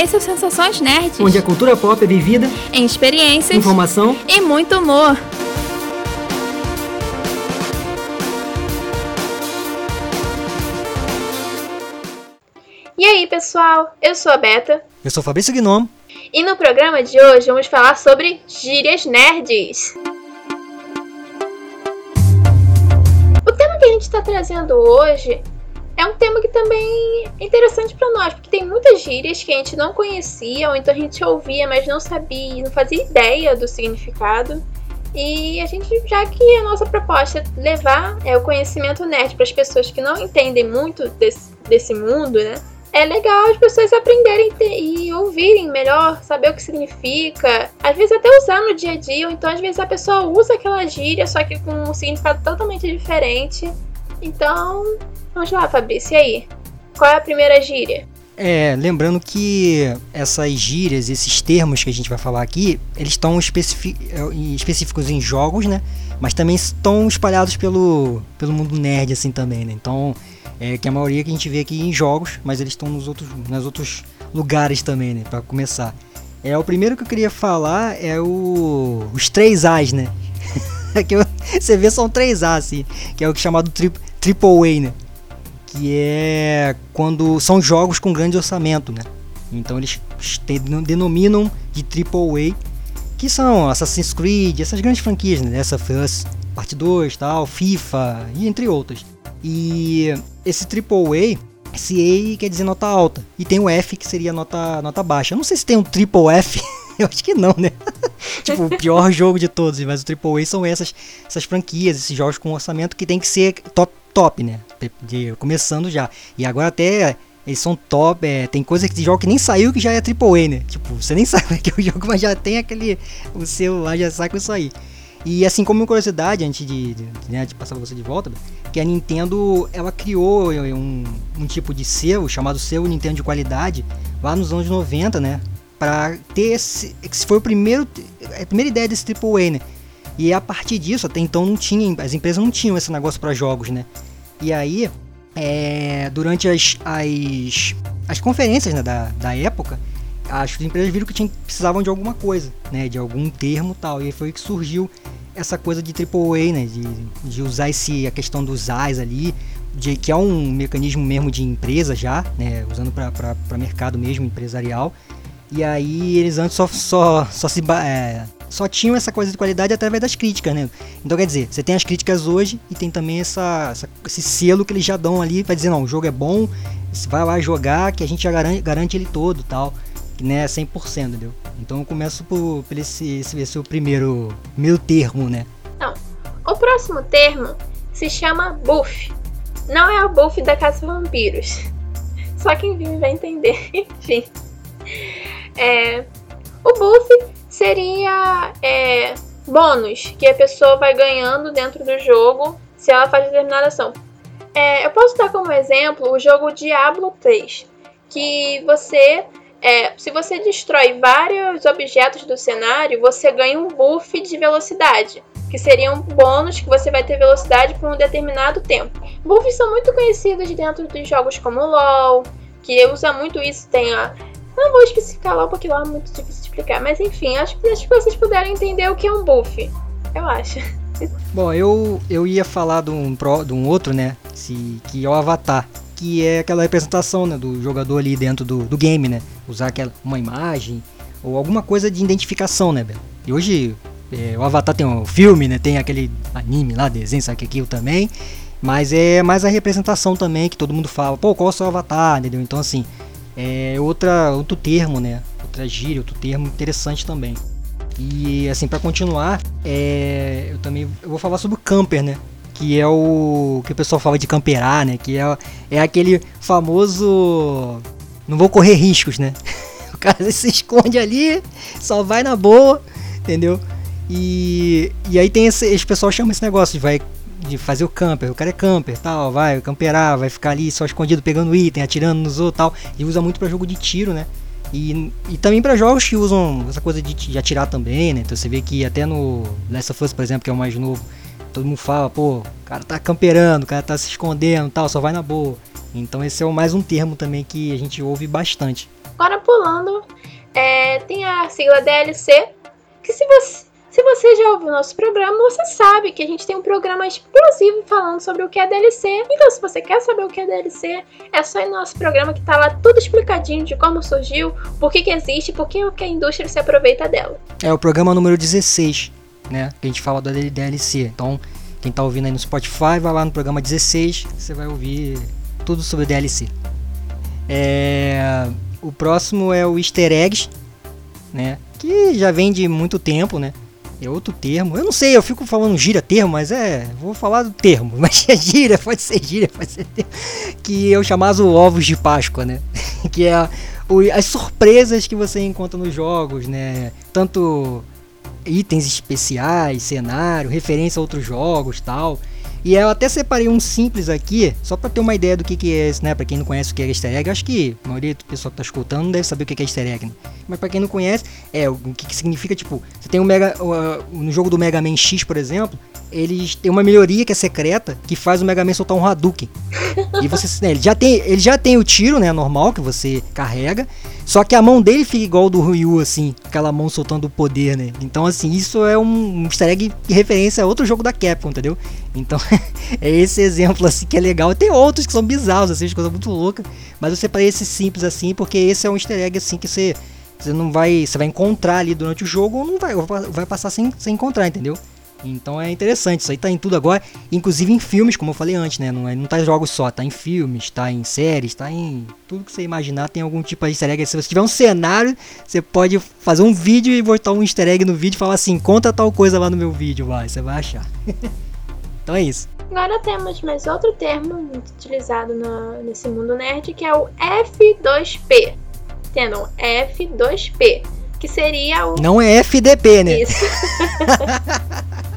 Esse é o Sensações Nerds. Onde a cultura pop é vivida em experiências, informação e muito humor. E aí, pessoal? Eu sou a Beta. Eu sou Fabrício Gnomo. E no programa de hoje vamos falar sobre gírias nerds. O tema que a gente está trazendo hoje é um tema que também é interessante para nós, porque tem muitas gírias que a gente não conhecia, ou então a gente ouvia, mas não sabia, não fazia ideia do significado. E a gente, já que a nossa proposta é levar é, o conhecimento nerd para as pessoas que não entendem muito desse, desse mundo, né? É legal as pessoas aprenderem e ouvirem melhor, saber o que significa. Às vezes até usar no dia a dia, ou então às vezes a pessoa usa aquela gíria, só que com um significado totalmente diferente. Então, vamos lá, Fabrício, e aí? Qual é a primeira gíria? É, lembrando que essas gírias, esses termos que a gente vai falar aqui, eles estão específicos em jogos, né? Mas também estão espalhados pelo, pelo mundo nerd, assim, também, né? Então, é que a maioria que a gente vê aqui em jogos, mas eles estão nos outros, nos outros lugares também, né? Pra começar. É, o primeiro que eu queria falar é o, os três As, né? que você vê são três As, assim, que é o é chamado triplo AAA, né? Que é quando são jogos com grande orçamento, né? Então eles denominam de AAA, que são Assassin's Creed, essas grandes franquias, né? Essa Us, Parte 2, tal, FIFA e entre outras. E esse AAA, esse A quer dizer nota alta. E tem o F que seria nota, nota baixa. Eu não sei se tem um Triple F. Eu acho que não, né? tipo, o pior jogo de todos. Mas o AAA são essas, essas franquias, esses jogos com orçamento que tem que ser top top, né? De, começando já. E agora até eles são top, é, tem coisa que jogo que nem saiu que já é AAA, né? Tipo, você nem sabe que é o jogo, mas já tem aquele. O celular já sai com isso aí. E assim como curiosidade, antes de, de, né, de passar você de volta, que a Nintendo ela criou um, um tipo de selo chamado selo Nintendo de qualidade lá nos anos 90, né? Pra ter esse. Esse foi o primeiro. A primeira ideia desse AAA, né? E a partir disso, até então não tinha, as empresas não tinham esse negócio para jogos, né? E aí, é, durante as, as, as conferências né, da, da época, as empresas viram que tinham, precisavam de alguma coisa, né? De algum termo tal. E foi que surgiu essa coisa de AAA, né? De, de usar esse, a questão dos AIs ali, de, que é um mecanismo mesmo de empresa já, né? Usando para mercado mesmo, empresarial. E aí eles antes só, só, só se... É, só tinham essa coisa de qualidade através das críticas, né? Então quer dizer, você tem as críticas hoje e tem também essa, essa esse selo que eles já dão ali para dizer, não, o jogo é bom, vai lá jogar que a gente já garante, garante ele todo tal. Né, é 100%, entendeu? Então eu começo por, por esse, esse, esse o primeiro, meu termo, né? Não. O próximo termo se chama buff. Não é o buff da Casa Vampiros. Só quem vive vai entender. Enfim. É, o buff seria é, bônus que a pessoa vai ganhando dentro do jogo se ela faz determinada ação. É, eu posso dar como exemplo o jogo Diablo 3, que você, é, se você destrói vários objetos do cenário, você ganha um buff de velocidade, que seria um bônus que você vai ter velocidade por um determinado tempo. Buffs são muito conhecidos dentro dos jogos como LoL, que usa muito isso, tem a não vou especificar lá porque lá é muito difícil de explicar. Mas enfim, acho que, acho que vocês puderam entender o que é um buff. Eu acho. Bom, eu, eu ia falar de um, pro, de um outro, né? Se, que é o Avatar. Que é aquela representação né, do jogador ali dentro do, do game, né? Usar aquela, uma imagem ou alguma coisa de identificação, né, Bel? E hoje é, o Avatar tem um filme, né? Tem aquele anime lá, desenho, sabe que aquilo também. Mas é mais a representação também que todo mundo fala, pô, qual é o seu avatar, entendeu? Então assim, é outra, outro termo, né? Outra gíria, outro termo interessante também. E assim, para continuar, é, eu também eu vou falar sobre o camper, né? Que é o que o pessoal fala de camperar, né? Que é, é aquele famoso. Não vou correr riscos, né? O cara se esconde ali, só vai na boa, entendeu? E, e aí tem esse, esse pessoal chama esse negócio de vai de fazer o camper. O cara é camper, tal, vai camperar, vai ficar ali só escondido pegando item, atirando nos outros, tal. E usa muito para jogo de tiro, né? E, e também para jogos que usam essa coisa de, de, atirar também, né? Então você vê que até no Last of Us, por exemplo, que é o mais novo, todo mundo fala, pô, o cara tá camperando, o cara tá se escondendo, tal, só vai na boa. Então esse é mais um termo também que a gente ouve bastante. Agora pulando, é, tem a sigla DLC, que se você, se você já ouviu o nosso programa, você sabe que a gente tem um programa explosivo falando sobre o que é DLC. Então, se você quer saber o que é DLC, é só ir no nosso programa que tá lá tudo explicadinho de como surgiu, por que, que existe, por que, que a indústria se aproveita dela. É o programa número 16, né? Que a gente fala da DLC. Então, quem tá ouvindo aí no Spotify, vai lá no programa 16, você vai ouvir tudo sobre DLC. É, o próximo é o Easter Eggs, né? Que já vem de muito tempo, né? É outro termo. Eu não sei, eu fico falando gira termo, mas é. Vou falar do termo. Mas é gira, pode ser gira, pode ser termo. Que é o chamado ovos de Páscoa, né? que é o, as surpresas que você encontra nos jogos, né? Tanto itens especiais, cenário, referência a outros jogos tal. E eu até separei um simples aqui, só para ter uma ideia do que, que é esse, né? Pra quem não conhece o que é easter egg, acho que a maioria do pessoal que tá escutando não deve saber o que é easter egg, né? Mas pra quem não conhece, é o que, que significa, tipo, você tem um Mega. Uh, no jogo do Mega Man X, por exemplo, eles têm uma melhoria que é secreta que faz o Mega Man soltar um Hadouken. e você. Né, ele, já tem, ele já tem o tiro, né? Normal, que você carrega. Só que a mão dele fica igual do Ryu, assim, aquela mão soltando o poder, né? Então, assim, isso é um easter egg de referência a outro jogo da Capcom, entendeu? Então, é esse exemplo, assim, que é legal. Tem outros que são bizarros, assim, coisa muito louca. Mas eu separei esse simples, assim, porque esse é um easter egg, assim, que você, você não vai. Você vai encontrar ali durante o jogo ou não vai, vai passar sem, sem encontrar, entendeu? Então é interessante, isso aí tá em tudo agora, inclusive em filmes, como eu falei antes, né? Não, é, não tá em jogos só, tá em filmes, tá em séries, tá em tudo que você imaginar, tem algum tipo de easter egg. Se você tiver um cenário, você pode fazer um vídeo e botar um easter egg no vídeo e falar assim, conta tal coisa lá no meu vídeo, vai, você vai achar. então é isso. Agora temos mais outro termo muito utilizado no, nesse mundo nerd, que é o F2P. Entendam? F2P, que seria o... Não é FDP, né? Isso.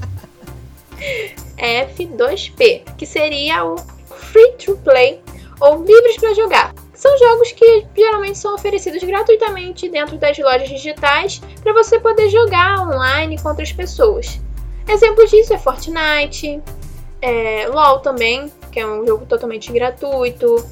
F2P, que seria o Free to Play ou livres para jogar. São jogos que geralmente são oferecidos gratuitamente dentro das lojas digitais para você poder jogar online com outras pessoas. Exemplos disso é Fortnite, é, LoL também, que é um jogo totalmente gratuito,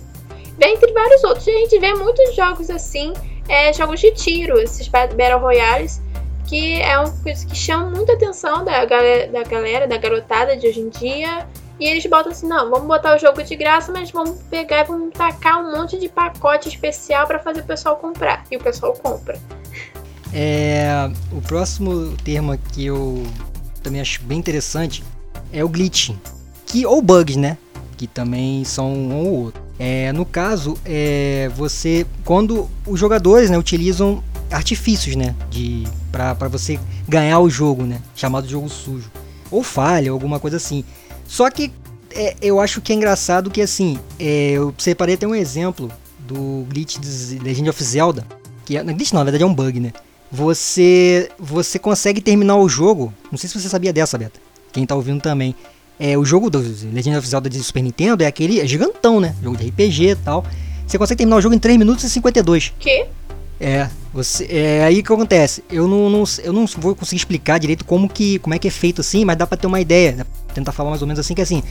dentre vários outros. A gente vê muitos jogos assim, é, jogos de tiro, esses Battle Royales, que é uma coisa que chama muita atenção da galera, da galera, da garotada de hoje em dia. E eles botam assim, não, vamos botar o jogo de graça, mas vamos pegar e vamos tacar um monte de pacote especial para fazer o pessoal comprar. E o pessoal compra. É, o próximo termo que eu também acho bem interessante é o glitch, que ou bugs, né? Que também são um ou outro. É, no caso, é, você quando os jogadores né, utilizam artifícios, né? De para você ganhar o jogo, né? Chamado jogo sujo. Ou falha, alguma coisa assim. Só que é, eu acho que é engraçado que assim, é, eu separei até um exemplo do glitch de Legend of Zelda. Que é, não, glitch não, na verdade é um bug, né? Você, você consegue terminar o jogo. Não sei se você sabia dessa, Beta. Quem tá ouvindo também. É, o jogo do Legend of Zelda de Super Nintendo é aquele é gigantão, né? Jogo de RPG e tal. Você consegue terminar o jogo em 3 minutos e 52. Que? É, você, é aí que acontece. Eu não, não, eu não vou conseguir explicar direito como que como é que é feito assim, mas dá para ter uma ideia. Né? Tentar falar mais ou menos assim que assim,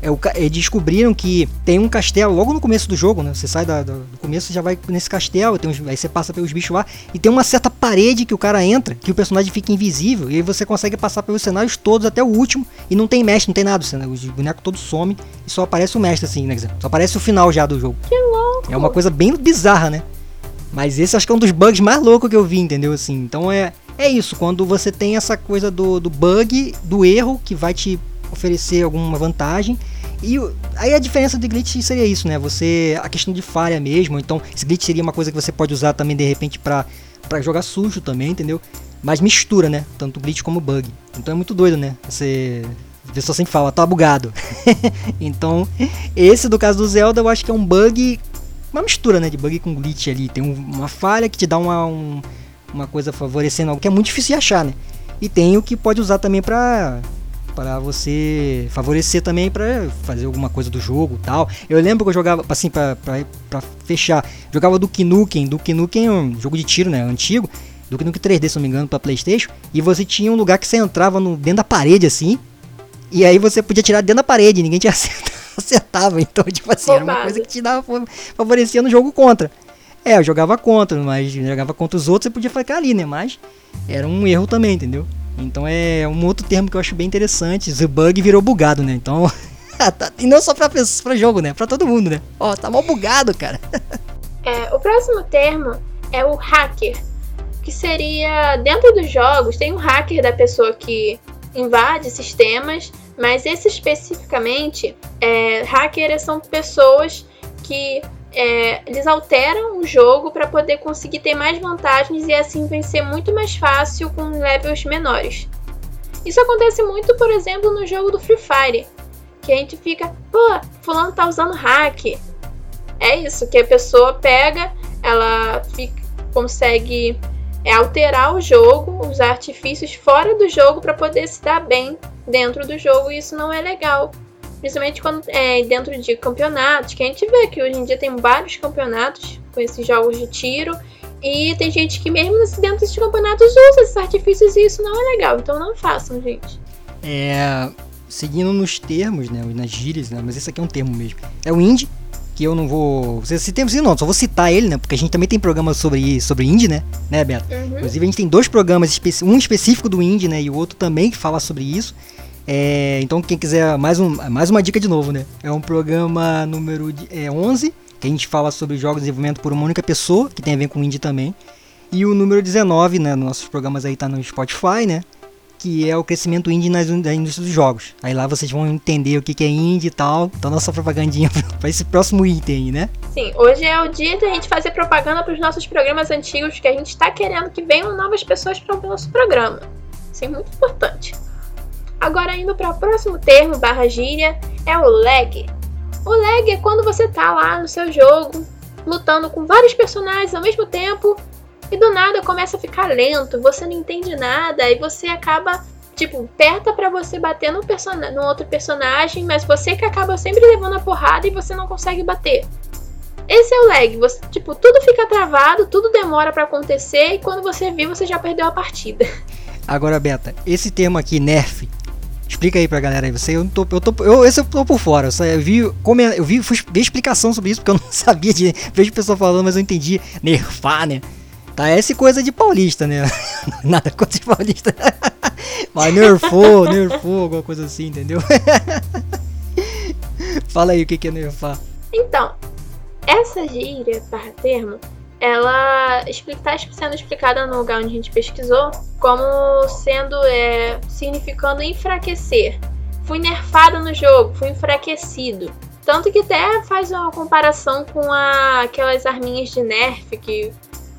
é, o, é, descobriram que tem um castelo logo no começo do jogo, né? Você sai da, do começo já vai nesse castelo, tem uns, aí você passa pelos bichos lá e tem uma certa parede que o cara entra, que o personagem fica invisível e aí você consegue passar pelos cenários todos até o último e não tem mestre, não tem nada, né? os bonecos todos somem e só aparece o mestre assim, né? Só aparece o final já do jogo. Que louco! É uma coisa bem bizarra, né? Mas esse acho que é um dos bugs mais loucos que eu vi, entendeu? Assim, então é, é isso, quando você tem essa coisa do, do bug, do erro, que vai te oferecer alguma vantagem. E aí a diferença de glitch seria isso, né? Você. A questão de falha mesmo. Então, esse glitch seria uma coisa que você pode usar também de repente para jogar sujo também, entendeu? Mas mistura, né? Tanto glitch como bug. Então é muito doido, né? Você. A pessoa sempre fala, tá bugado. então, esse do caso do Zelda, eu acho que é um bug uma mistura, né, de bug com glitch ali. Tem uma falha que te dá uma, um, uma coisa favorecendo algo que é muito difícil de achar, né? E tem o que pode usar também pra, para você favorecer também para fazer alguma coisa do jogo tal. Eu lembro que eu jogava, assim, pra fechar, jogava do Nukem. do Nukem é um jogo de tiro, né, antigo. Do Nukem 3D, se não me engano, pra Playstation. E você tinha um lugar que você entrava no, dentro da parede, assim. E aí você podia tirar dentro da parede, ninguém tinha acertado acertava. Então, tipo assim, era uma coisa que te dava favorecia no jogo contra. É, eu jogava contra, mas jogava contra os outros e podia ficar ali, né? Mas era um erro também, entendeu? Então é um outro termo que eu acho bem interessante. The bug virou bugado, né? Então. Tá, e não só pra, pra jogo, né? Pra todo mundo, né? Ó, tá mal bugado, cara. É, o próximo termo é o hacker. Que seria. Dentro dos jogos, tem um hacker da pessoa que invade sistemas, mas esse especificamente, é, hackers são pessoas que é, eles alteram o jogo para poder conseguir ter mais vantagens e assim vencer muito mais fácil com levels menores. Isso acontece muito, por exemplo, no jogo do Free Fire, que a gente fica, pô, fulano tá usando hack. É isso, que a pessoa pega, ela fica, consegue é, alterar o jogo, usar artifícios fora do jogo para poder se dar bem dentro do jogo, e isso não é legal. Principalmente quando é dentro de campeonatos, que a gente vê que hoje em dia tem vários campeonatos com esses jogos de tiro. E tem gente que mesmo dentro desses campeonatos usa esses artifícios e isso não é legal. Então não façam, gente. É. Seguindo nos termos, né? Nas gírias, né? Mas esse aqui é um termo mesmo. É o indie, que eu não vou. Se tem não, só vou citar ele, né? Porque a gente também tem programas sobre, sobre indie, né? Né, Beto? Uhum. Inclusive a gente tem dois programas, um específico do indie, né? E o outro também que fala sobre isso. É, então quem quiser mais, um, mais uma dica de novo, né? É um programa número é, 11, que a gente fala sobre jogos de desenvolvimento por uma única pessoa, que tem a ver com indie também. E o número 19, né? Nossos programas aí tá no Spotify, né? Que é o crescimento indie nas, na indústria dos jogos. Aí lá vocês vão entender o que, que é indie e tal. Então nossa propagandinha para esse próximo item né? Sim, hoje é o dia da gente fazer propaganda para os nossos programas antigos, que a gente está querendo que venham novas pessoas para o nosso programa. Isso é muito importante. Agora indo para o próximo termo barra gíria é o lag. O lag é quando você tá lá no seu jogo, lutando com vários personagens ao mesmo tempo e do nada começa a ficar lento, você não entende nada e você acaba tipo, aperta para você bater no, person no outro personagem, mas você que acaba sempre levando a porrada e você não consegue bater. Esse é o lag, você, tipo, tudo fica travado, tudo demora para acontecer e quando você vê, você já perdeu a partida. Agora, Beta, esse termo aqui, nerf, Explica aí pra galera aí. Você, eu não tô, eu tô, eu, esse eu tô por fora. Eu vi, como eu vi, fui ver explicação sobre isso porque eu não sabia de. Vejo pessoa falando, mas eu entendi. Nerfar, né? Tá, essa coisa de paulista, né? Nada contra de paulista. Mas nerfou, nerfou, alguma coisa assim, entendeu? Fala aí o que é nerfar. Então, essa gíria, barra termo, ela está sendo explicada no lugar onde a gente pesquisou como sendo é, significando enfraquecer. Fui nerfado no jogo, fui enfraquecido. Tanto que até faz uma comparação com a, aquelas arminhas de nerf que,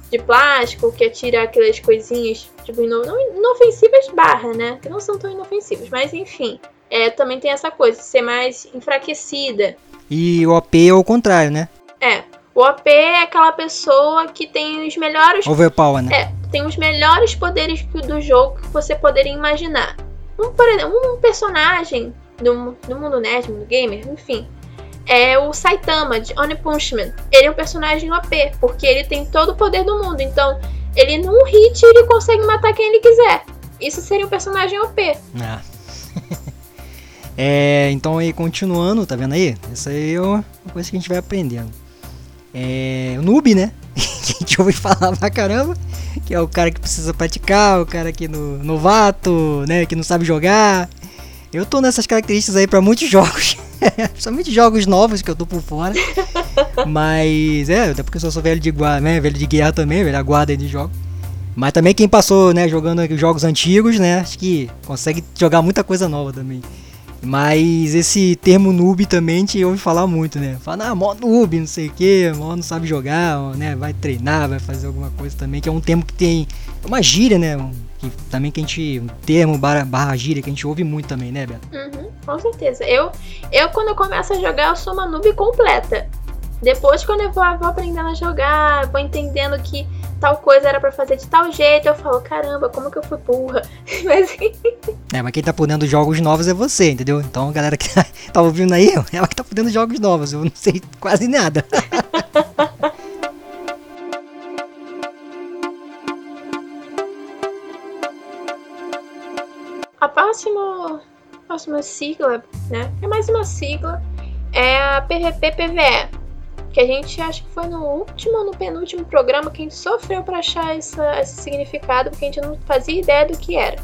de plástico que atira aquelas coisinhas tipo, inofensivas barra, né? Que não são tão inofensivas, mas enfim. É, também tem essa coisa, de ser mais enfraquecida. E o OP é o contrário, né? É, o OP é aquela pessoa que tem os melhores. Overpower, né? É, tem os melhores poderes do jogo que você poderia imaginar. Um, por exemplo, um personagem do, do mundo nerd, mundo gamer, enfim. É o Saitama de One Punch Man. Ele é um personagem OP, porque ele tem todo o poder do mundo. Então, ele num hit ele consegue matar quem ele quiser. Isso seria um personagem OP. Ah. é, então aí continuando, tá vendo aí? Essa aí é uma coisa que a gente vai aprendendo é, o noob, né? que a gente ouve falar pra caramba. Que é o cara que precisa praticar, o cara que no novato, né? Que não sabe jogar. Eu tô nessas características aí para muitos jogos. Principalmente jogos novos que eu tô por fora. Mas é, até porque eu sou velho de guarda, né? Velho de guerra também, velho guarda aí de jogos. Mas também quem passou, né, jogando jogos antigos, né? Acho que consegue jogar muita coisa nova também. Mas esse termo noob também gente ouve falar muito, né? Fala, ah, mó noob, não sei o que, mó não sabe jogar, né? Vai treinar, vai fazer alguma coisa também, que é um termo que tem uma gíria, né? Que, também que a gente. Um termo barra, barra gíria que a gente ouve muito também, né, Beto? Uhum, com certeza. Eu, eu, quando eu começo a jogar, eu sou uma noob completa. Depois, quando eu vou, vou aprendendo a jogar, vou entendendo que tal coisa era para fazer de tal jeito, eu falo, caramba, como que eu fui burra? mas... É, mas quem tá podendo jogos novos é você, entendeu? Então, galera que tá, tá ouvindo aí, ela que tá podendo jogos novos, eu não sei quase nada. a próxima, sigla, né? É mais uma sigla, é a PVP-PVE que a gente acho que foi no último no penúltimo programa que a gente sofreu para achar essa, esse significado, porque a gente não fazia ideia do que era.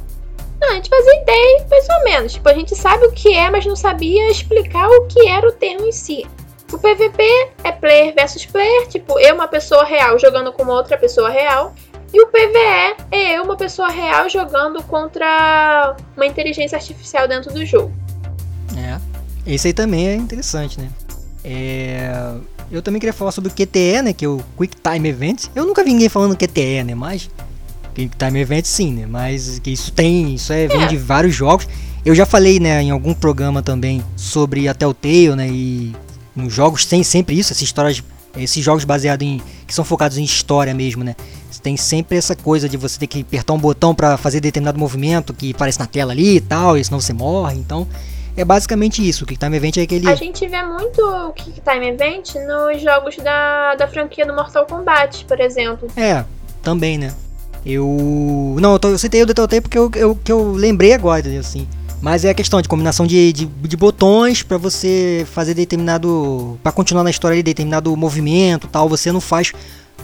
Não, a gente fazia ideia, mais ou menos. Tipo, a gente sabe o que é, mas não sabia explicar o que era o termo em si. O PVP é player versus player, tipo, eu, uma pessoa real, jogando com outra pessoa real. E o PVE é eu, uma pessoa real, jogando contra uma inteligência artificial dentro do jogo. É. Esse aí também é interessante, né? É... Eu também queria falar sobre o QTE, né? Que é o Quick Time Event. Eu nunca vi ninguém falando QTE, né? Mas Quick Time Event sim, né? Mas que isso tem, isso é, vem é. de vários jogos. Eu já falei, né, em algum programa também sobre a Telltale, né? E nos jogos tem sempre isso, essas histórias, esses jogos baseados em que são focados em história mesmo, né? Tem sempre essa coisa de você ter que apertar um botão para fazer determinado movimento que aparece na tela ali e tal, e senão você morre. Então, é basicamente isso. O Kick Time Event é aquele. A gente vê muito o Kick Time Event nos jogos da, da franquia do Mortal Kombat, por exemplo. É, também, né? Eu. Não, eu, tô, eu citei o Telltale porque eu, eu, que eu lembrei agora, assim. Mas é a questão de combinação de, de, de botões para você fazer determinado. para continuar na história de determinado movimento tal. Você não faz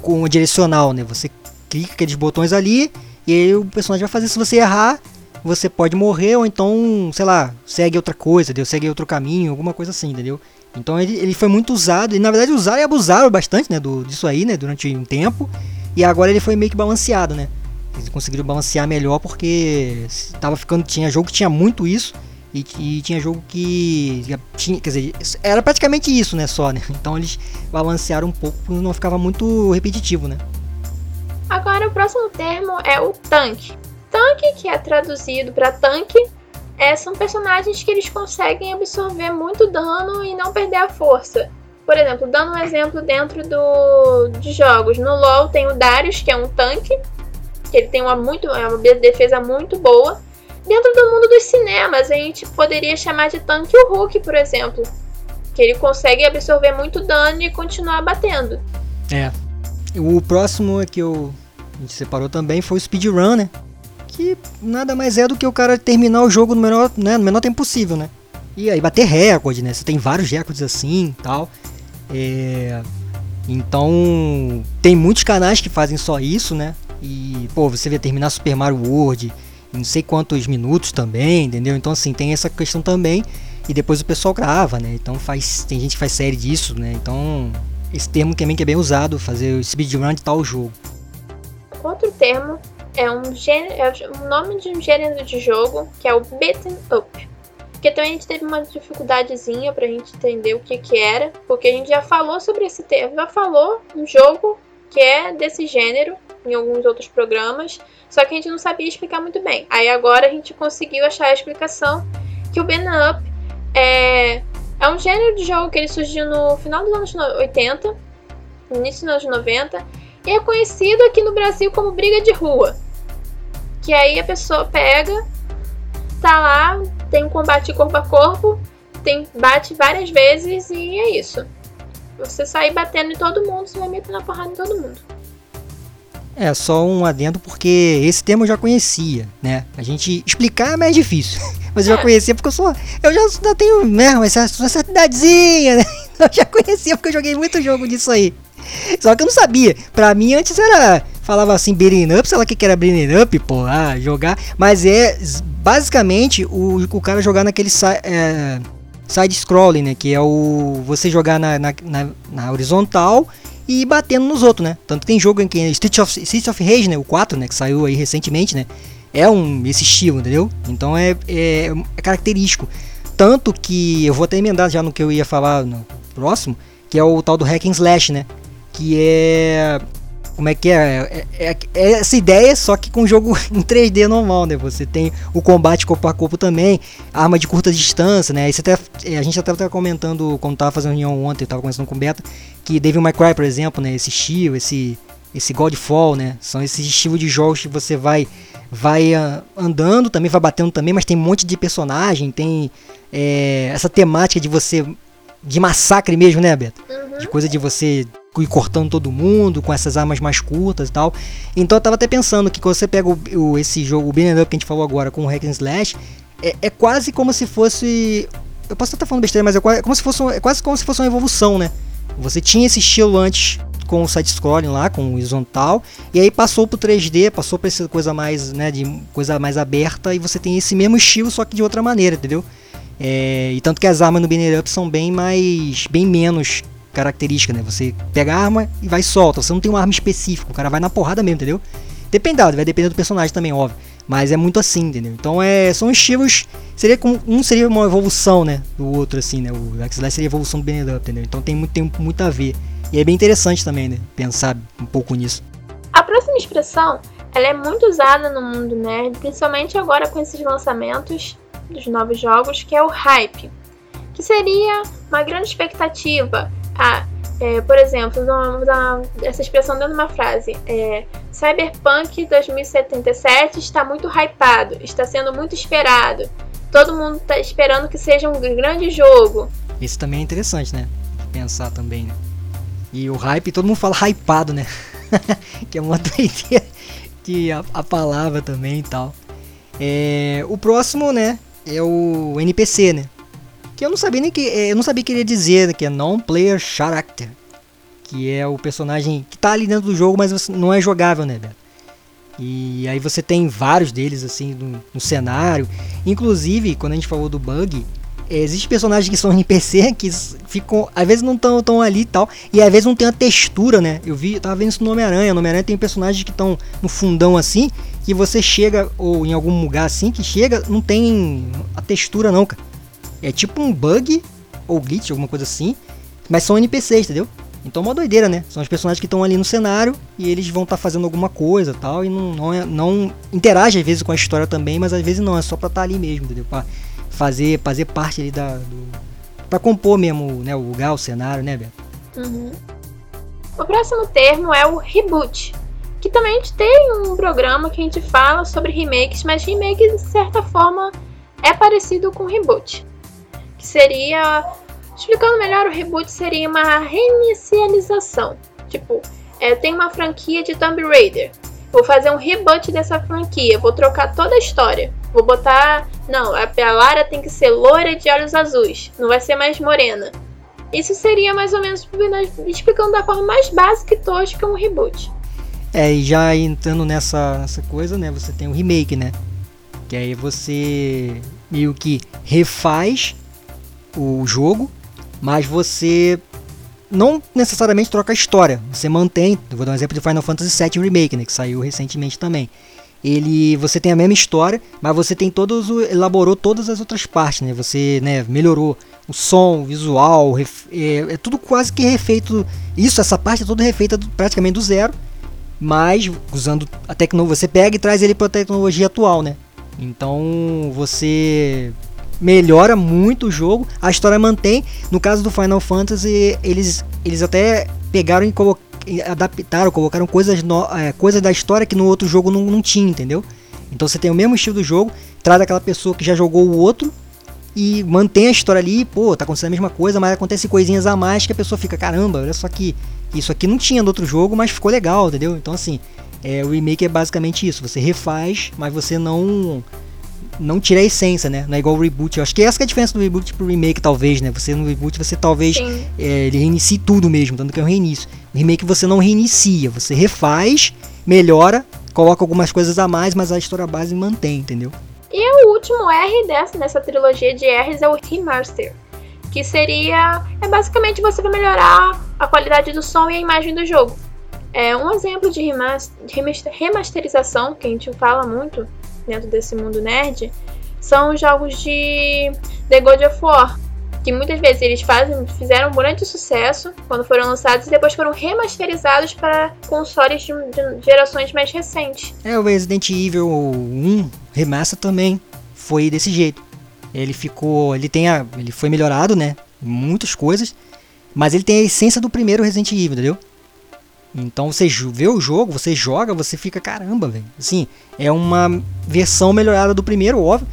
com o direcional, né? Você clica aqueles botões ali e aí o personagem vai fazer. Se você errar, você pode morrer ou então, sei lá, segue outra coisa, entendeu? segue outro caminho, alguma coisa assim, entendeu? Então ele, ele foi muito usado, e na verdade usaram e abusaram bastante, né, do, disso aí, né, durante um tempo, e agora ele foi meio que balanceado, né? Eles conseguiram balancear melhor porque tava ficando, tinha jogo que tinha muito isso, e, e, tinha jogo que tinha, quer dizer, era praticamente isso, né, só, né? Então eles balancearam um pouco, não ficava muito repetitivo, né? Agora o próximo termo é o tanque. Tanque, que é traduzido para tanque, é, são personagens que eles conseguem absorver muito dano e não perder a força. Por exemplo, dando um exemplo dentro do, de jogos, no LoL tem o Darius, que é um tanque, que ele tem uma, muito, é uma defesa muito boa. Dentro do mundo dos cinemas, a gente poderia chamar de tanque o Hulk, por exemplo, que ele consegue absorver muito dano e continuar batendo. É. O próximo que eu, a gente separou também foi o speedrun, né? que nada mais é do que o cara terminar o jogo no menor, né, no menor tempo possível, né? E aí bater recorde, né? Você tem vários recordes assim tal. É... Então, tem muitos canais que fazem só isso, né? E, pô, você vê terminar Super Mario World não sei quantos minutos também, entendeu? Então, assim, tem essa questão também. E depois o pessoal grava, né? Então, faz, tem gente que faz série disso, né? Então, esse termo também que é bem usado, fazer o speedrun de tal jogo. Outro termo é um gênero, é o nome de um gênero de jogo que é o beaten up. Que também a gente teve uma dificuldadezinha pra gente entender o que que era, porque a gente já falou sobre esse termo, já falou um jogo que é desse gênero em alguns outros programas, só que a gente não sabia explicar muito bem. Aí agora a gente conseguiu achar a explicação que o beaten up é é um gênero de jogo que ele surgiu no final dos anos 80, início dos anos 90, e é conhecido aqui no Brasil como briga de rua. Que aí a pessoa pega, tá lá, tem um combate corpo a corpo, tem bate várias vezes e é isso. Você sair batendo em todo mundo, você vai metendo a porrada em todo mundo. É, só um adendo porque esse termo eu já conhecia, né? A gente explicar é mais difícil. Mas eu já conhecia porque eu sou. Eu já, já tenho, né? Uma certa idadezinha, né? Eu já conhecia porque eu joguei muito jogo disso aí. Só que eu não sabia. Pra mim, antes era. Falava assim, beating up, sei lá o que, que era beating up, pô, ah, jogar. Mas é basicamente o, o cara jogar naquele é, side scrolling, né? Que é o. Você jogar na, na, na, na horizontal e batendo nos outros, né? Tanto tem jogo em que Street of, Street of Rage, né? O 4, né? Que saiu aí recentemente, né? É um esse estilo, entendeu? Então é, é, é característico. Tanto que eu vou até emendar já no que eu ia falar no próximo, que é o tal do hack and slash, né? que é como é que é? É, é? é, essa ideia, só que com jogo em 3D normal, né? Você tem o combate corpo a corpo também, arma de curta distância, né? Até, é, a gente até estava comentando, quando tava fazendo reunião ontem, estava conversando com o Beta, que Devil May Cry, por exemplo, né? Esse estilo, esse, esse Godfall, né? São esses estilos de jogos que você vai vai uh, andando, também vai batendo também, mas tem um monte de personagem, tem é, essa temática de você de massacre mesmo, né, Beto? De coisa de você ir cortando todo mundo com essas armas mais curtas e tal. Então eu tava até pensando que quando você pega o, o esse jogo, o Beat'em Up que a gente falou agora com o Hack and Slash, é, é quase como se fosse. Eu posso estar falando besteira, mas é quase, como se fosse, é quase como se fosse uma evolução, né? Você tinha esse estilo antes com o side-scrolling lá, com o horizontal, e aí passou pro 3D, passou para essa coisa mais, né, de coisa mais aberta, e você tem esse mesmo estilo, só que de outra maneira, entendeu? É, e tanto que as armas no Banner Up são bem mais, bem menos características, né? Você pega a arma e vai solta, você não tem uma arma específica, o cara vai na porrada mesmo, entendeu? Dependendo, vai depender do personagem também, óbvio. Mas é muito assim, entendeu? Então é, são estilos. Seria como, um seria uma evolução, né? Do outro, assim, né? O X-Less seria a evolução do Banner Up, entendeu? Então tem muito, tem muito a ver. E é bem interessante também, né? Pensar um pouco nisso. A próxima expressão, ela é muito usada no mundo nerd, principalmente agora com esses lançamentos dos novos jogos, que é o hype, que seria uma grande expectativa. Ah, é, por exemplo, vamos essa expressão dentro de uma frase. É, Cyberpunk 2077 está muito hypado, está sendo muito esperado. Todo mundo está esperando que seja um grande jogo. Isso também é interessante, né? Pensar também, né? E o hype, todo mundo fala hypado, né? que é uma doideira que a, a, palavra também e tal. É, o próximo, né, é o NPC, né? Que eu não sabia nem que é, eu não sabia que ele dizer, que é non-player character, que é o personagem que tá ali dentro do jogo, mas não é jogável, né, Beto? E aí você tem vários deles assim no, no cenário. Inclusive, quando a gente falou do bug, Existem personagens que são NPC que ficam, às vezes não estão tão ali e tal, e às vezes não tem a textura, né? Eu vi, eu tava vendo isso no Homem-Aranha. No Homem-Aranha tem personagens que estão no fundão assim, que você chega, ou em algum lugar assim, que chega, não tem a textura não, cara. É tipo um bug, ou glitch, alguma coisa assim, mas são NPCs, entendeu? Então é uma doideira, né? São os personagens que estão ali no cenário e eles vão estar tá fazendo alguma coisa tal, e não, não, é, não interage às vezes com a história também, mas às vezes não, é só pra estar tá ali mesmo, entendeu? Pra, fazer, fazer parte ali da. Do, pra compor mesmo né, o lugar, o cenário, né, Beto? Uhum. O próximo termo é o reboot. Que também a gente tem um programa que a gente fala sobre remakes, mas remake de certa forma é parecido com reboot. Que seria. Explicando melhor, o reboot seria uma reinicialização. Tipo, é, tem uma franquia de Tomb Raider. Vou fazer um reboot dessa franquia, vou trocar toda a história. Vou botar. Não, a Lara tem que ser loira de olhos azuis. Não vai ser mais morena. Isso seria mais ou menos explicando da forma mais básica e tosca um reboot. É, e já entrando nessa, nessa coisa, né? Você tem o remake, né? Que aí você meio que refaz o jogo, mas você não necessariamente troca a história. Você mantém. Vou dar um exemplo de Final Fantasy VII Remake, né? Que saiu recentemente também ele você tem a mesma história, mas você tem todos elaborou todas as outras partes, né? Você, né, melhorou o som, o visual, ref, é, é, tudo quase que refeito. Isso, essa parte é toda refeita do, praticamente do zero, mas usando a tecnologia, você pega e traz ele para a tecnologia atual, né? Então você melhora muito o jogo, a história mantém. No caso do Final Fantasy, eles eles até pegaram e colocaram adaptaram, colocaram coisas, no, é, coisas da história que no outro jogo não, não tinha, entendeu? Então você tem o mesmo estilo do jogo, traz aquela pessoa que já jogou o outro e mantém a história ali, pô, tá acontecendo a mesma coisa, mas acontece coisinhas a mais que a pessoa fica, caramba, olha só que isso aqui não tinha no outro jogo, mas ficou legal, entendeu? Então assim, é, o remake é basicamente isso, você refaz, mas você não não tira a essência, né? Não é igual o reboot. Eu acho que essa que é a diferença do reboot pro remake, talvez, né? Você no reboot, você talvez é, ele reinicie tudo mesmo, tanto que é um reinício. No remake você não reinicia, você refaz, melhora, coloca algumas coisas a mais, mas a história base mantém, entendeu? E o último R dessa, nessa trilogia de R's é o remaster. Que seria. É basicamente você vai melhorar a qualidade do som e a imagem do jogo. É um exemplo de remasterização que a gente fala muito dentro desse mundo nerd são os jogos de The God of War, que muitas vezes eles fazem, fizeram um grande sucesso quando foram lançados e depois foram remasterizados para consoles de, de gerações mais recentes. É, o Resident Evil 1 Remaster também foi desse jeito. Ele ficou, ele tem a, ele foi melhorado, né? Muitas coisas, mas ele tem a essência do primeiro Resident Evil, entendeu? Então você vê o jogo, você joga, você fica caramba, velho. Assim, é uma versão melhorada do primeiro, óbvio,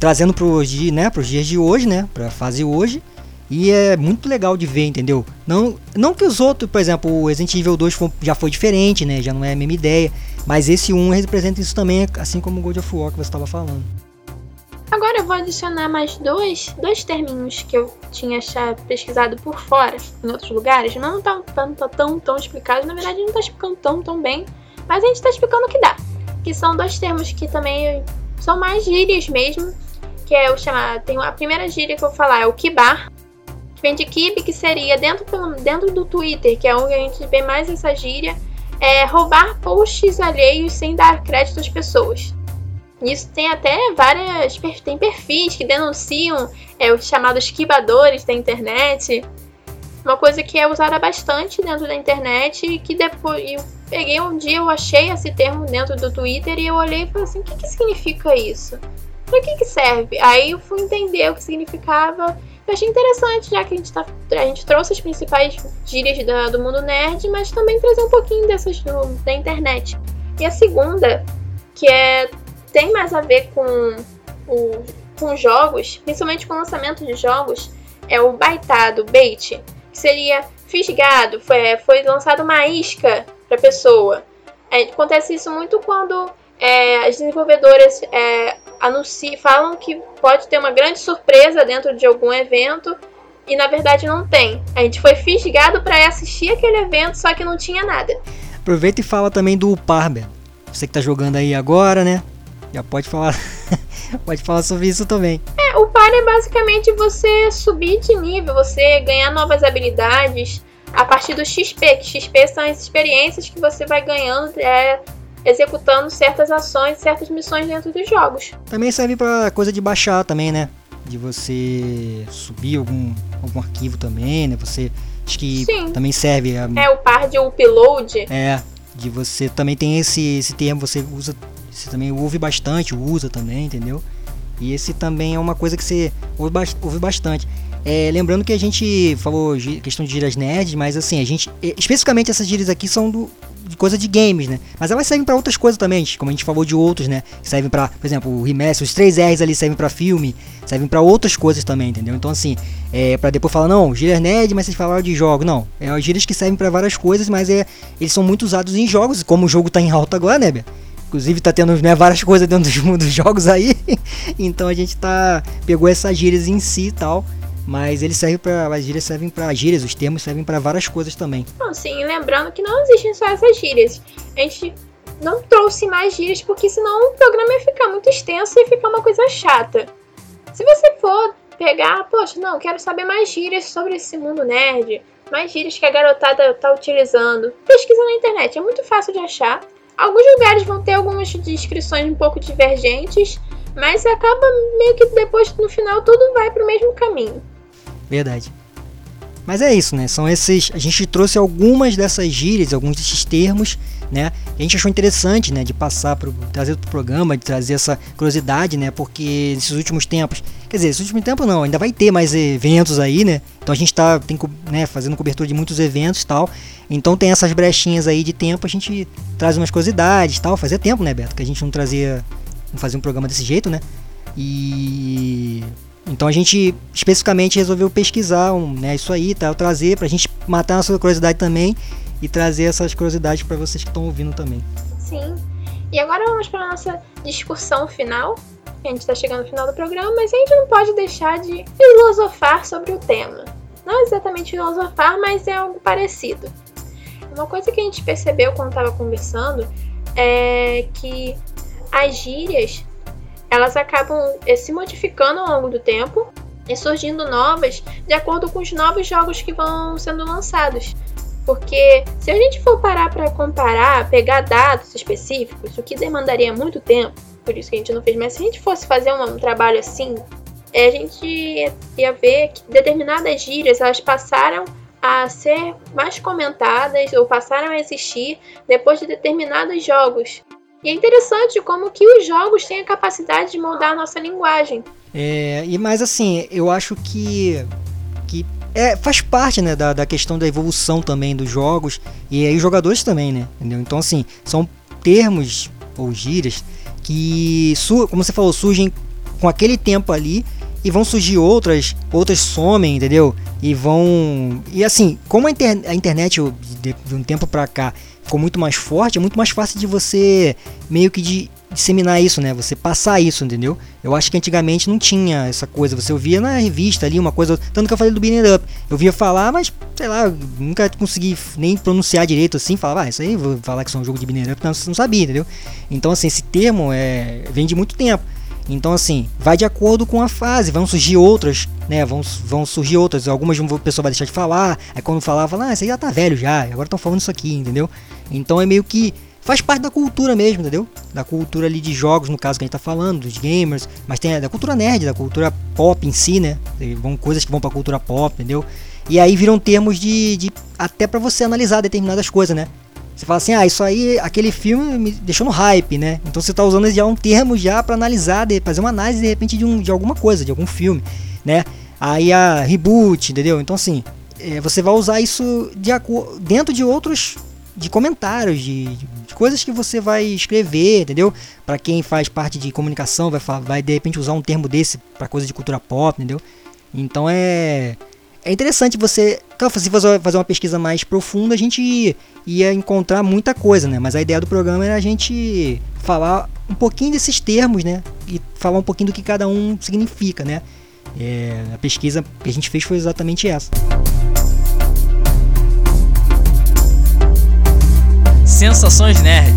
trazendo para os né, pros dias de hoje, né, para fase hoje. E é muito legal de ver, entendeu? Não, não que os outros, por exemplo, o Resident Evil 2 foi, já foi diferente, né? Já não é a mesma ideia. Mas esse 1 representa isso também, assim como o God of War que você estava falando. Agora eu vou adicionar mais dois, dois terminhos que eu tinha pesquisado por fora, em outros lugares. Não tá, tão, tão, tão, tão explicado, na verdade não tá explicando tão, tão bem, mas a gente tá explicando o que dá. Que são dois termos que também são mais gírias mesmo, que é o chamado, tem a primeira gíria que eu vou falar é o kibar, que vem de kibe, que seria dentro, dentro do Twitter, que é onde a gente vê mais essa gíria, é roubar posts alheios sem dar crédito às pessoas. Isso tem até várias. Tem perfis que denunciam é, os chamados quibadores da internet. Uma coisa que é usada bastante dentro da internet e que depois. Eu peguei um dia, eu achei esse termo dentro do Twitter e eu olhei e falei assim: o que, que significa isso? Para que, que serve? Aí eu fui entender o que significava. Eu achei interessante, já que a gente, tá, a gente trouxe as principais gírias da, do mundo nerd, mas também trazer um pouquinho dessas do, da internet. E a segunda, que é tem mais a ver com, o, com jogos, principalmente com o lançamento de jogos, é o baitado, bait, que seria fisgado, foi, foi lançado uma isca para pessoa. É, acontece isso muito quando é, as desenvolvedoras é, anunciam, falam que pode ter uma grande surpresa dentro de algum evento e na verdade não tem. A gente foi fisgado para assistir aquele evento, só que não tinha nada. Aproveita e fala também do Parber. Você que tá jogando aí agora, né? Já pode falar, pode falar sobre isso também. É, o par é basicamente você subir de nível, você ganhar novas habilidades a partir do XP, que XP são as experiências que você vai ganhando é, executando certas ações, certas missões dentro dos jogos. Também serve para coisa de baixar também, né? De você subir algum, algum arquivo também, né? Você acho que Sim. também serve a... É o par de upload. É, de você também tem esse esse termo, você usa você também ouve bastante, usa também, entendeu? E esse também é uma coisa que você ouve bastante. É, lembrando que a gente falou questão de gírias nerds, mas assim, a gente. Especificamente essas gírias aqui são do, de coisa de games, né? Mas elas servem para outras coisas também, como a gente falou de outros, né? Que servem para, por exemplo, o remaster, os 3 R's ali servem para filme, servem para outras coisas também, entendeu? Então assim, é para depois falar não, gírias nerd, mas vocês falaram de jogo, não. É gírias que servem para várias coisas, mas é eles são muito usados em jogos, como o jogo tá em alta agora, né, Bia? Inclusive tá tendo né, várias coisas dentro dos, dos jogos aí. então a gente tá pegou essas gírias em si e tal. Mas eles servem para as gírias servem para gírias, os termos servem para várias coisas também. Não, sim, lembrando que não existem só essas gírias. A gente não trouxe mais gírias porque senão o programa ia ficar muito extenso e ia ficar uma coisa chata. Se você for pegar, poxa, não, quero saber mais gírias sobre esse mundo nerd, mais gírias que a garotada tá utilizando, pesquisa na internet, é muito fácil de achar. Alguns lugares vão ter algumas descrições um pouco divergentes, mas acaba meio que depois, no final, tudo vai para o mesmo caminho. Verdade. Mas é isso, né? São esses. A gente trouxe algumas dessas gírias, alguns desses termos, né? A gente achou interessante, né? De passar para trazer para o programa, de trazer essa curiosidade, né? Porque nesses últimos tempos, quer dizer, nesses últimos tempos não, ainda vai ter mais eventos aí, né? Então a gente está né, fazendo cobertura de muitos eventos tal. Então tem essas brechinhas aí de tempo, a gente traz umas curiosidades tal. Fazia tempo, né, Beto? Que a gente não trazia. Não fazia um programa desse jeito, né? E então a gente especificamente resolveu pesquisar um, né, isso aí, tá, trazer para a gente matar a nossa curiosidade também e trazer essas curiosidades para vocês que estão ouvindo também. Sim. E agora vamos para nossa discussão final. A gente está chegando no final do programa, mas a gente não pode deixar de filosofar sobre o tema. Não exatamente filosofar, mas é algo parecido. Uma coisa que a gente percebeu quando estava conversando é que as gírias elas acabam eh, se modificando ao longo do tempo e surgindo novas de acordo com os novos jogos que vão sendo lançados. Porque se a gente for parar para comparar, pegar dados específicos, o que demandaria muito tempo, por isso que a gente não fez, mas se a gente fosse fazer um, um trabalho assim, é, a gente ia ver que determinadas gírias elas passaram a ser mais comentadas ou passaram a existir depois de determinados jogos. E é interessante como que os jogos têm a capacidade de moldar a nossa linguagem. É, e mais assim, eu acho que, que é, faz parte né, da, da questão da evolução também dos jogos e aí os jogadores também, né? Entendeu? Então assim, são termos ou gírias que, como você falou, surgem com aquele tempo ali e vão surgir outras, outras somem, entendeu? E vão. E assim, como a, inter, a internet de, de um tempo pra cá ficou muito mais forte, é muito mais fácil de você meio que de disseminar isso, né? Você passar isso, entendeu? Eu acho que antigamente não tinha essa coisa. Você ouvia na revista ali uma coisa. Tanto que eu falei do Beating Up. Eu via falar, mas sei lá, nunca consegui nem pronunciar direito assim. Falava, ah, isso aí vou falar que é um jogo de Beating Up, não, não sabia, entendeu? Então, assim, esse termo é, vem de muito tempo. Então, assim, vai de acordo com a fase. Vão surgir outras, né? Vão, vão surgir outras. Algumas o pessoa vai deixar de falar. Aí quando falava, ah, isso aí já tá velho já. Agora estão falando isso aqui, entendeu? Então é meio que faz parte da cultura mesmo, entendeu? Da cultura ali de jogos, no caso que a gente tá falando, dos gamers, mas tem da cultura nerd, da cultura pop em si, né? Vão coisas que vão pra cultura pop, entendeu? E aí viram termos de, de até para você analisar determinadas coisas, né? Você fala assim, ah, isso aí, aquele filme me deixou no hype, né? Então você está usando já um termo já para analisar, de, fazer uma análise de repente de, um, de alguma coisa, de algum filme, né? Aí a reboot, entendeu? Então assim, é, você vai usar isso de, dentro de outros de comentários, de, de, coisas que você vai escrever, entendeu? Para quem faz parte de comunicação, vai, vai de repente usar um termo desse para coisa de cultura pop, entendeu? Então é é interessante você. Se você fazer uma pesquisa mais profunda, a gente ia encontrar muita coisa, né? Mas a ideia do programa era a gente falar um pouquinho desses termos, né? E falar um pouquinho do que cada um significa, né? É, a pesquisa que a gente fez foi exatamente essa. Sensações Nerd.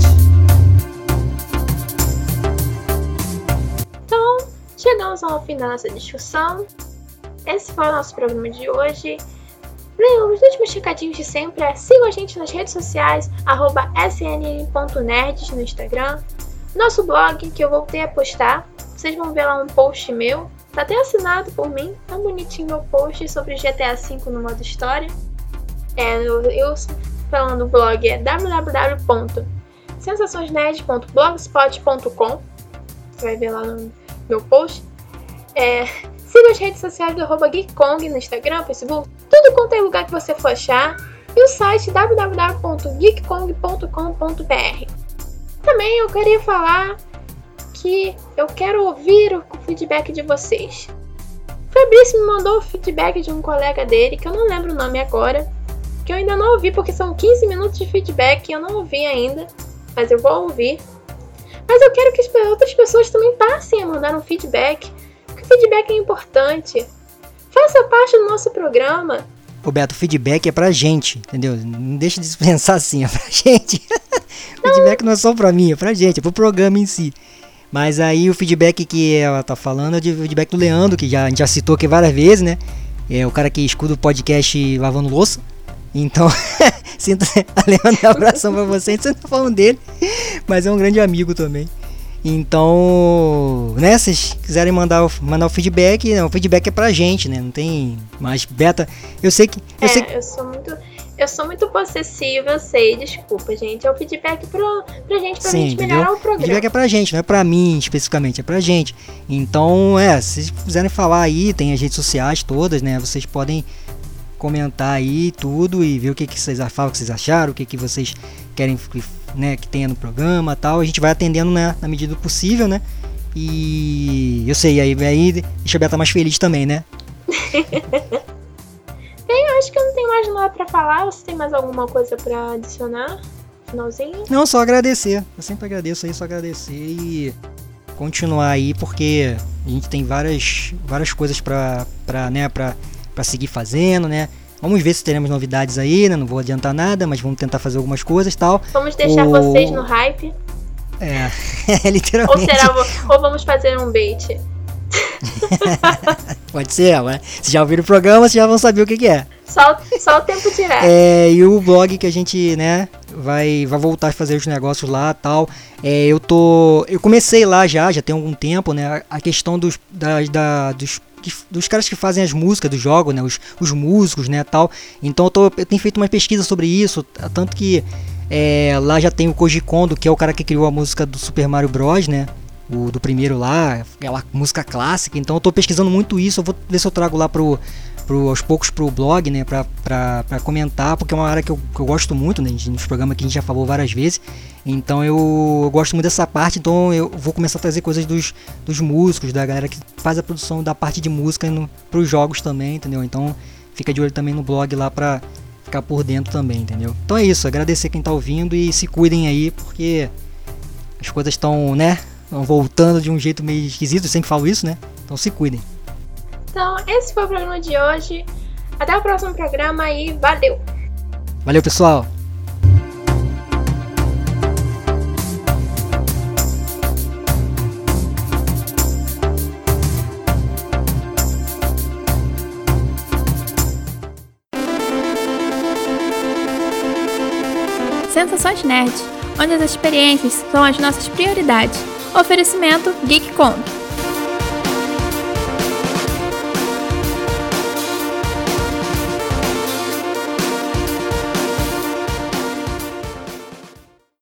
Então, chegamos ao fim da nossa discussão. Esse foi o nosso programa de hoje. Os últimos recadinhos de sempre é sigam a gente nas redes sociais, arroba sn.nerds no Instagram. Nosso blog, que eu voltei a postar, vocês vão ver lá um post meu. Tá até assinado por mim, tão bonitinho meu post sobre GTA V no modo história. É, eu, eu falando do blog é www.sensaçõesnerd.blogspot.com Você vai ver lá no meu post. É, Siga as redes sociais do arroba GeekKong no Instagram, Facebook, tudo quanto é lugar que você for achar. E o site www.geekkong.com.br. Também eu queria falar que eu quero ouvir o feedback de vocês. Fabrício me mandou o feedback de um colega dele, que eu não lembro o nome agora, que eu ainda não ouvi, porque são 15 minutos de feedback e eu não ouvi ainda, mas eu vou ouvir. Mas eu quero que as outras pessoas também passem a mandar um feedback Feedback é importante. Faça parte do nosso programa. Roberto, feedback é pra gente, entendeu? Não deixe de pensar assim, é pra gente. feedback não é só pra mim, é pra gente, é pro programa em si. Mas aí o feedback que ela tá falando é de feedback do Leandro, que já, a gente já citou aqui várias vezes, né? É o cara que escuta o podcast lavando louça. Então, sinto Leandro, um abração pra você. A gente tá falando dele, mas é um grande amigo também. Então, né, se vocês quiserem mandar o, mandar o feedback, né, o feedback é pra gente, né? Não tem mais beta. Eu sei que. Eu, é, sei que... eu sou muito. Eu sou muito possessiva, eu sei, desculpa, gente. É o feedback pro, pra gente, pra Sim, gente melhorar entendeu? o programa. O feedback é pra gente, não é pra mim especificamente, é pra gente. Então, é, se vocês quiserem falar aí, tem as redes sociais todas, né? Vocês podem comentar aí tudo e ver o que, que vocês falam, o que vocês acharam, o que, que vocês querem né, que tenha no programa tal. A gente vai atendendo né, na medida do possível, né? E eu sei, aí, aí deixa a Beta mais feliz também, né? Bem, eu acho que eu não tenho mais nada para falar. Você tem mais alguma coisa para adicionar? Finalzinho? Não, só agradecer. Eu sempre agradeço aí, só agradecer e continuar aí, porque a gente tem várias, várias coisas para né, pra, pra seguir fazendo, né? Vamos ver se teremos novidades aí, né? Não vou adiantar nada, mas vamos tentar fazer algumas coisas tal. Vamos deixar vocês no hype. É, é literalmente. Ou será, ou vamos fazer um bait. Pode ser, mas se já ouviram o programa, vocês já vão saber o que, que é. Só, só o tempo direto. É, e o blog que a gente, né, vai, vai voltar a fazer os negócios lá tal. É, eu tô. Eu comecei lá já, já tem algum tempo, né? A questão dos, da, da, dos que, dos caras que fazem as músicas do jogo, né? Os, os músicos, né? Tal. Então eu, tô, eu tenho feito uma pesquisa sobre isso, tanto que é, lá já tem o Koji Kondo, que é o cara que criou a música do Super Mario Bros, né? O do primeiro lá, aquela música clássica. Então eu tô pesquisando muito isso. Eu vou ver se eu trago lá pro, pro, aos poucos pro blog, né, pra, pra, pra comentar, porque é uma área que eu, que eu gosto muito, né, nos programas que a gente já falou várias vezes. Então eu, eu, gosto muito dessa parte, então eu vou começar a trazer coisas dos, dos músicos, da galera que faz a produção da parte de música no, pros jogos também, entendeu? Então fica de olho também no blog lá pra ficar por dentro também, entendeu? Então é isso, agradecer quem tá ouvindo e se cuidem aí, porque as coisas estão, né? Voltando de um jeito meio esquisito, eu sempre falo isso, né? Então se cuidem. Então, esse foi o programa de hoje. Até o próximo programa e valeu! Valeu, pessoal! Sensações Nerd, onde as experiências são as nossas prioridades. Oferecimento GeekCon.